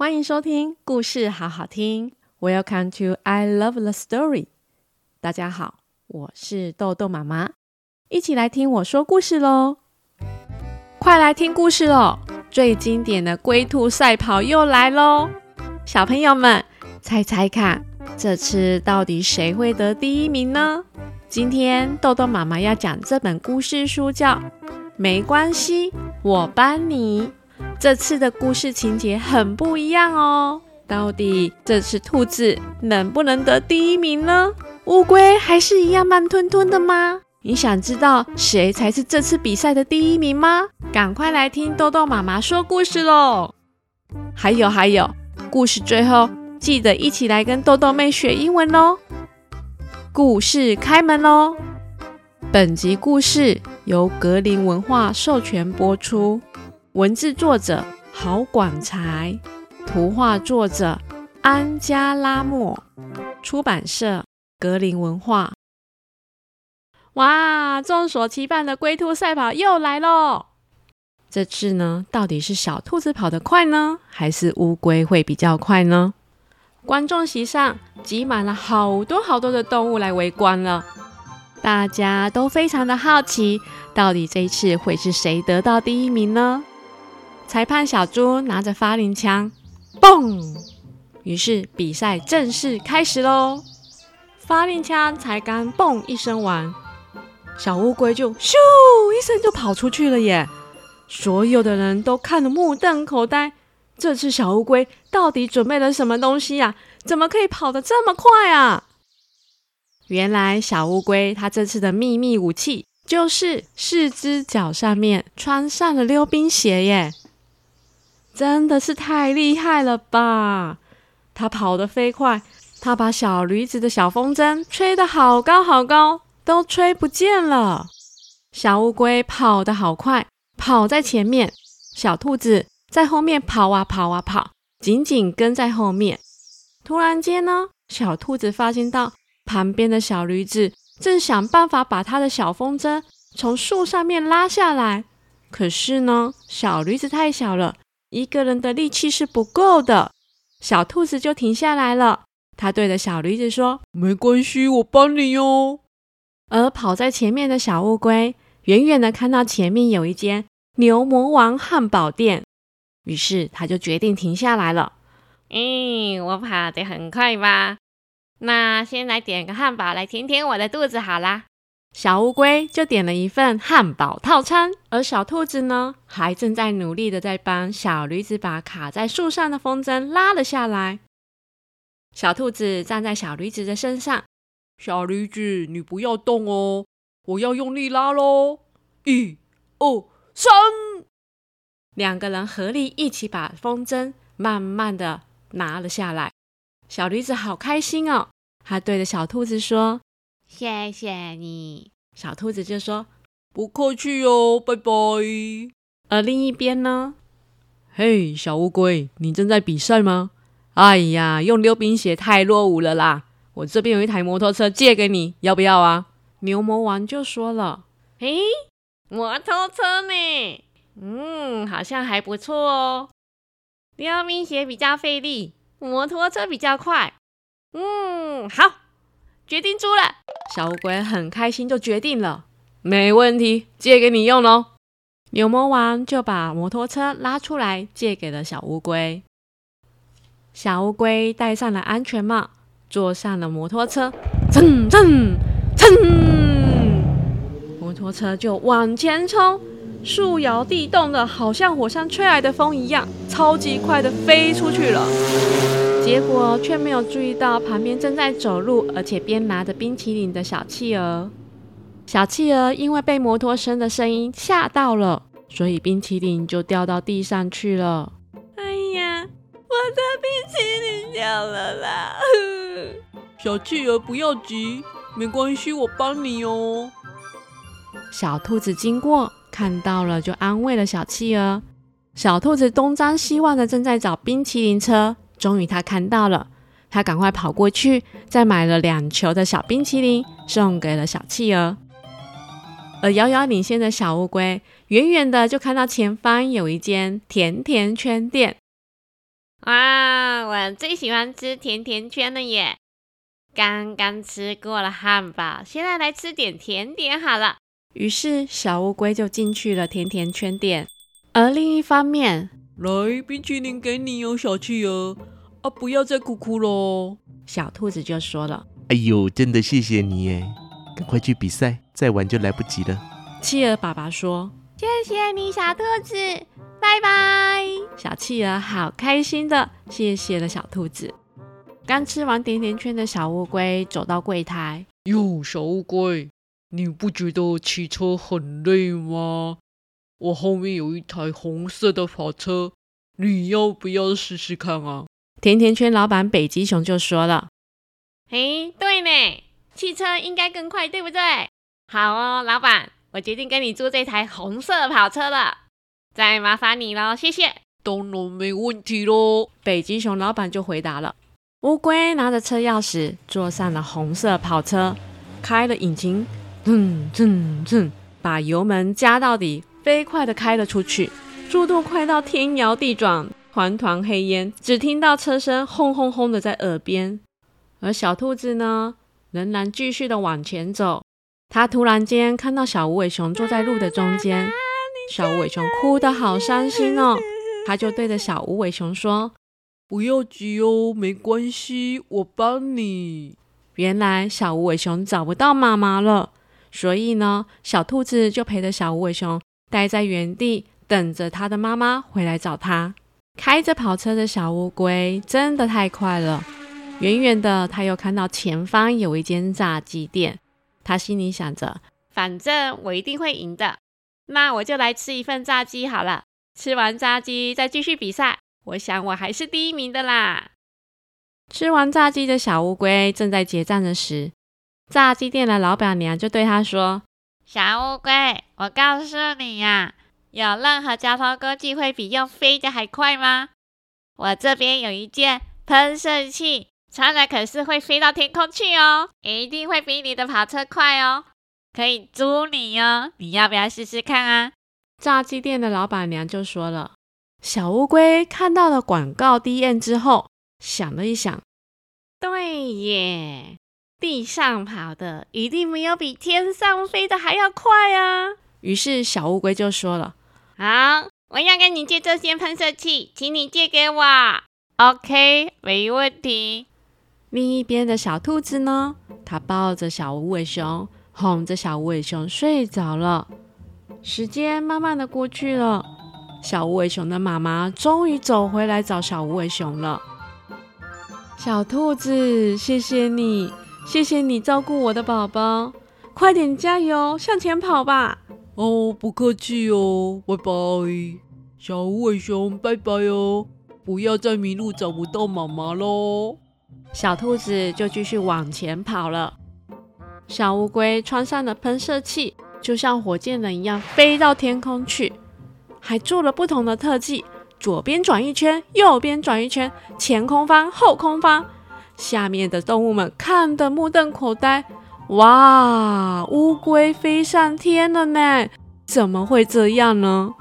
欢迎收听故事好好听。Welcome to I Love the Story。大家好，我是豆豆妈妈，一起来听我说故事喽！快来听故事喽！最经典的龟兔赛跑又来喽！小朋友们，猜猜看，这次到底谁会得第一名呢？今天豆豆妈妈要讲这本故事书叫《没关系，我帮你》。这次的故事情节很不一样哦，到底这次兔子能不能得第一名呢？乌龟还是一样慢吞吞的吗？你想知道谁才是这次比赛的第一名吗？赶快来听豆豆妈妈说故事喽！还有还有，故事最后记得一起来跟豆豆妹学英文哦。故事开门喽！本集故事由格林文化授权播出。文字作者郝广才，图画作者安加拉莫，出版社格林文化。哇！众所期盼的龟兔赛跑又来喽！这次呢，到底是小兔子跑得快呢，还是乌龟会比较快呢？观众席上挤满了好多好多的动物来围观了，大家都非常的好奇，到底这一次会是谁得到第一名呢？裁判小猪拿着发令枪，嘣！于是比赛正式开始喽。发令枪才刚嘣一声完，小乌龟就咻一声就跑出去了耶！所有的人都看得目瞪口呆。这次小乌龟到底准备了什么东西呀？怎么可以跑得这么快啊？原来小乌龟它这次的秘密武器就是四只脚上面穿上了溜冰鞋耶！真的是太厉害了吧！它跑得飞快，它把小驴子的小风筝吹得好高好高，都吹不见了。小乌龟跑得好快，跑在前面，小兔子在后面跑啊跑啊跑，紧紧跟在后面。突然间呢，小兔子发现到旁边的小驴子正想办法把它的小风筝从树上面拉下来，可是呢，小驴子太小了。一个人的力气是不够的，小兔子就停下来了。它对着小驴子说：“没关系，我帮你哟。”而跑在前面的小乌龟，远远的看到前面有一间牛魔王汉堡店，于是它就决定停下来了。嗯，我跑得很快吧？那先来点个汉堡来填填我的肚子好啦。小乌龟就点了一份汉堡套餐，而小兔子呢，还正在努力的在帮小驴子把卡在树上的风筝拉了下来。小兔子站在小驴子的身上，小驴子，你不要动哦，我要用力拉喽！一、二、三，两个人合力一起把风筝慢慢的拿了下来。小驴子好开心哦，他对着小兔子说。谢谢你，小兔子就说：“不客气哦，拜拜。”而另一边呢？嘿，小乌龟，你正在比赛吗？哎呀，用溜冰鞋太落伍了啦！我这边有一台摩托车借给你，要不要啊？牛魔王就说了：“嘿，摩托车呢？嗯，好像还不错哦。溜冰鞋比较费力，摩托车比较快。嗯，好。”决定住了，小乌龟很开心，就决定了，没问题，借给你用喽。牛魔王就把摩托车拉出来，借给了小乌龟。小乌龟戴上了安全帽，坐上了摩托车，蹭蹭蹭，摩托车就往前冲，树摇地动的，好像火山吹来的风一样，超级快的飞出去了。结果却没有注意到旁边正在走路，而且边拿着冰淇淋的小企鹅。小企鹅因为被摩托车的声音吓到了，所以冰淇淋就掉到地上去了。哎呀，我的冰淇淋掉了啦！小企鹅不要急，没关系，我帮你哦。小兔子经过看到了，就安慰了小企鹅。小兔子东张西望的正在找冰淇淋车。终于，他看到了，他赶快跑过去，再买了两球的小冰淇淋，送给了小企鹅。而遥遥领先的小乌龟，远远的就看到前方有一间甜甜圈店。哇，我最喜欢吃甜甜圈了耶！刚刚吃过了汉堡，现在来吃点甜点好了。于是小乌龟就进去了甜甜圈店。而另一方面，来，冰淇淋给你哦，小企鹅啊，不要再哭哭喽。小兔子就说了：“哎呦，真的谢谢你耶，赶快去比赛，再晚就来不及了。”企鹅爸爸说：“谢谢你，小兔子，拜拜。”小企鹅好开心的谢谢了小兔子。刚吃完甜甜圈的小乌龟走到柜台，哟，小乌龟，你不觉得骑车很累吗？我后面有一台红色的跑车，你要不要试试看啊？甜甜圈老板北极熊就说了：“嘿，对呢，汽车应该更快，对不对？好哦，老板，我决定跟你租这台红色跑车了。再麻烦你喽，谢谢。当然没问题喽。”北极熊老板就回答了。乌龟拿着车钥匙，坐上了红色跑车，开了引擎，噌噌噌，把油门加到底，飞快地开了出去，速度快到天摇地转，团团黑烟，只听到车声轰轰轰的在耳边。而小兔子呢，仍然继续的往前走。它突然间看到小无尾熊坐在路的中间，小无尾熊哭得好伤心哦，它就对着小无尾熊说。不要急哦，没关系，我帮你。原来小无尾熊找不到妈妈了，所以呢，小兔子就陪着小无尾熊待在原地，等着他的妈妈回来找他。开着跑车的小乌龟真的太快了，远远的，他又看到前方有一间炸鸡店，他心里想着，反正我一定会赢的，那我就来吃一份炸鸡好了。吃完炸鸡再继续比赛。我想我还是第一名的啦！吃完炸鸡的小乌龟正在结账的时，炸鸡店的老板娘就对他说：“小乌龟，我告诉你呀，有任何交通工具会比用飞的还快吗？我这边有一件喷射器，穿了可是会飞到天空去哦，一定会比你的跑车快哦，可以租你哦，你要不要试试看啊？”炸鸡店的老板娘就说了。小乌龟看到了广告 DM 之后，想了一想，对耶，地上跑的一定没有比天上飞的还要快啊！于是小乌龟就说了：“好，我要跟你借这些喷射器，请你借给我。”OK，没问题。另一边的小兔子呢，它抱着小无尾熊，哄着小无尾熊睡着了。时间慢慢的过去了。小无尾熊的妈妈终于走回来找小无尾熊了。小兔子，谢谢你，谢谢你照顾我的宝宝，快点加油，向前跑吧！哦，不客气哦，拜拜，小无尾熊，拜拜哦，不要再迷路找不到妈妈喽。小兔子就继续往前跑了。小乌龟穿上了喷射器，就像火箭人一样飞到天空去。还做了不同的特技，左边转一圈，右边转一圈，前空翻，后空翻。下面的动物们看得目瞪口呆。哇，乌龟飞上天了呢！怎么会这样呢？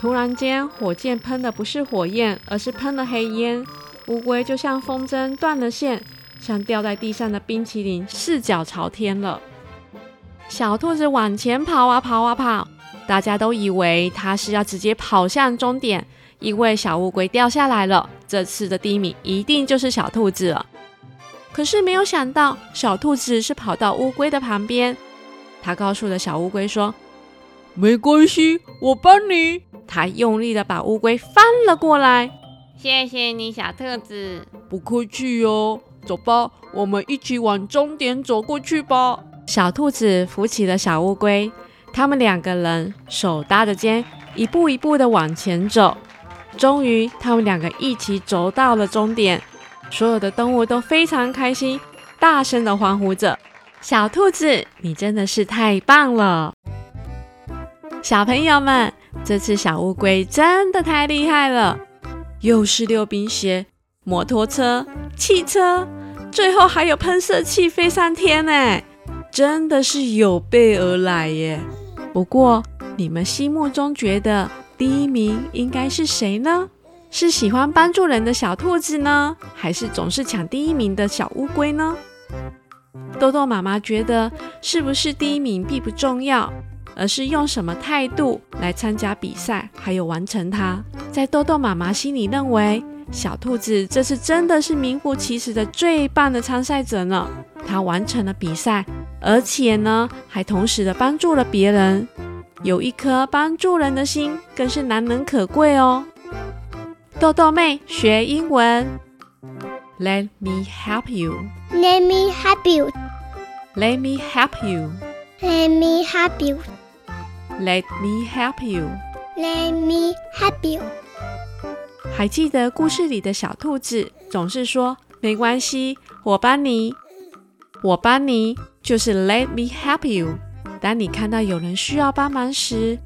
突然间，火箭喷的不是火焰，而是喷了黑烟。乌龟就像风筝断了线，像掉在地上的冰淇淋，四脚朝天了。小兔子往前跑啊跑啊跑。大家都以为它是要直接跑向终点，因为小乌龟掉下来了。这次的第一名一定就是小兔子了。可是没有想到，小兔子是跑到乌龟的旁边，他告诉了小乌龟说：“没关系，我帮你。”他用力的把乌龟翻了过来。谢谢你，小兔子。不客气哦。走吧，我们一起往终点走过去吧。小兔子扶起了小乌龟。他们两个人手搭着肩，一步一步的往前走。终于，他们两个一起走到了终点。所有的动物都非常开心，大声的欢呼着：“小兔子，你真的是太棒了！”小朋友们，这次小乌龟真的太厉害了，又是溜冰鞋、摩托车、汽车，最后还有喷射器飞上天呢，真的是有备而来耶！不过，你们心目中觉得第一名应该是谁呢？是喜欢帮助人的小兔子呢，还是总是抢第一名的小乌龟呢？豆豆妈妈觉得，是不是第一名并不重要，而是用什么态度来参加比赛，还有完成它。在豆豆妈妈心里认为，小兔子这次真的是名副其实的最棒的参赛者呢。它完成了比赛，而且呢，还同时的帮助了别人。有一颗帮助人的心，更是难能可贵哦。豆豆妹学英文，Let me help you. Let me help you. Let me help you. Let me help you. Let me help you. Let me help you. 还记得故事里的小兔子总是说：“没关系，我帮你，我帮你。”就是 Let me help you。当你看到有人需要帮忙时，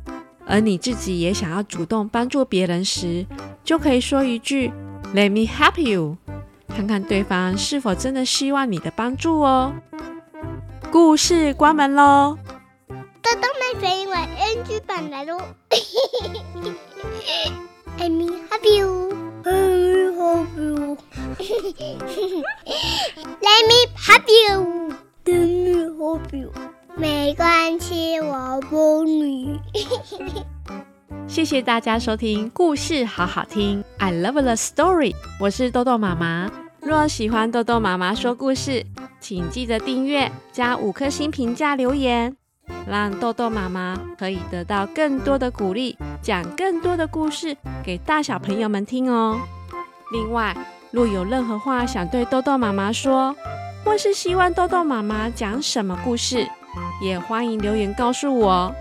而你自己也想要主动帮助别人时，就可以说一句 “Let me help you”，看看对方是否真的希望你的帮助哦。故事关门喽！豆豆妹学英文 NG 版来喽！Let me help you，Let me help you，Let me help you，Let me help you。没关系，我帮你。谢谢大家收听故事好好听，I love the story。我是豆豆妈妈。若喜欢豆豆妈妈说故事，请记得订阅加五颗星评价留言，让豆豆妈妈可以得到更多的鼓励，讲更多的故事给大小朋友们听哦。另外，若有任何话想对豆豆妈妈说，或是希望豆豆妈妈讲什么故事，也欢迎留言告诉我，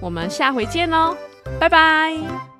我们下回见喽，拜拜。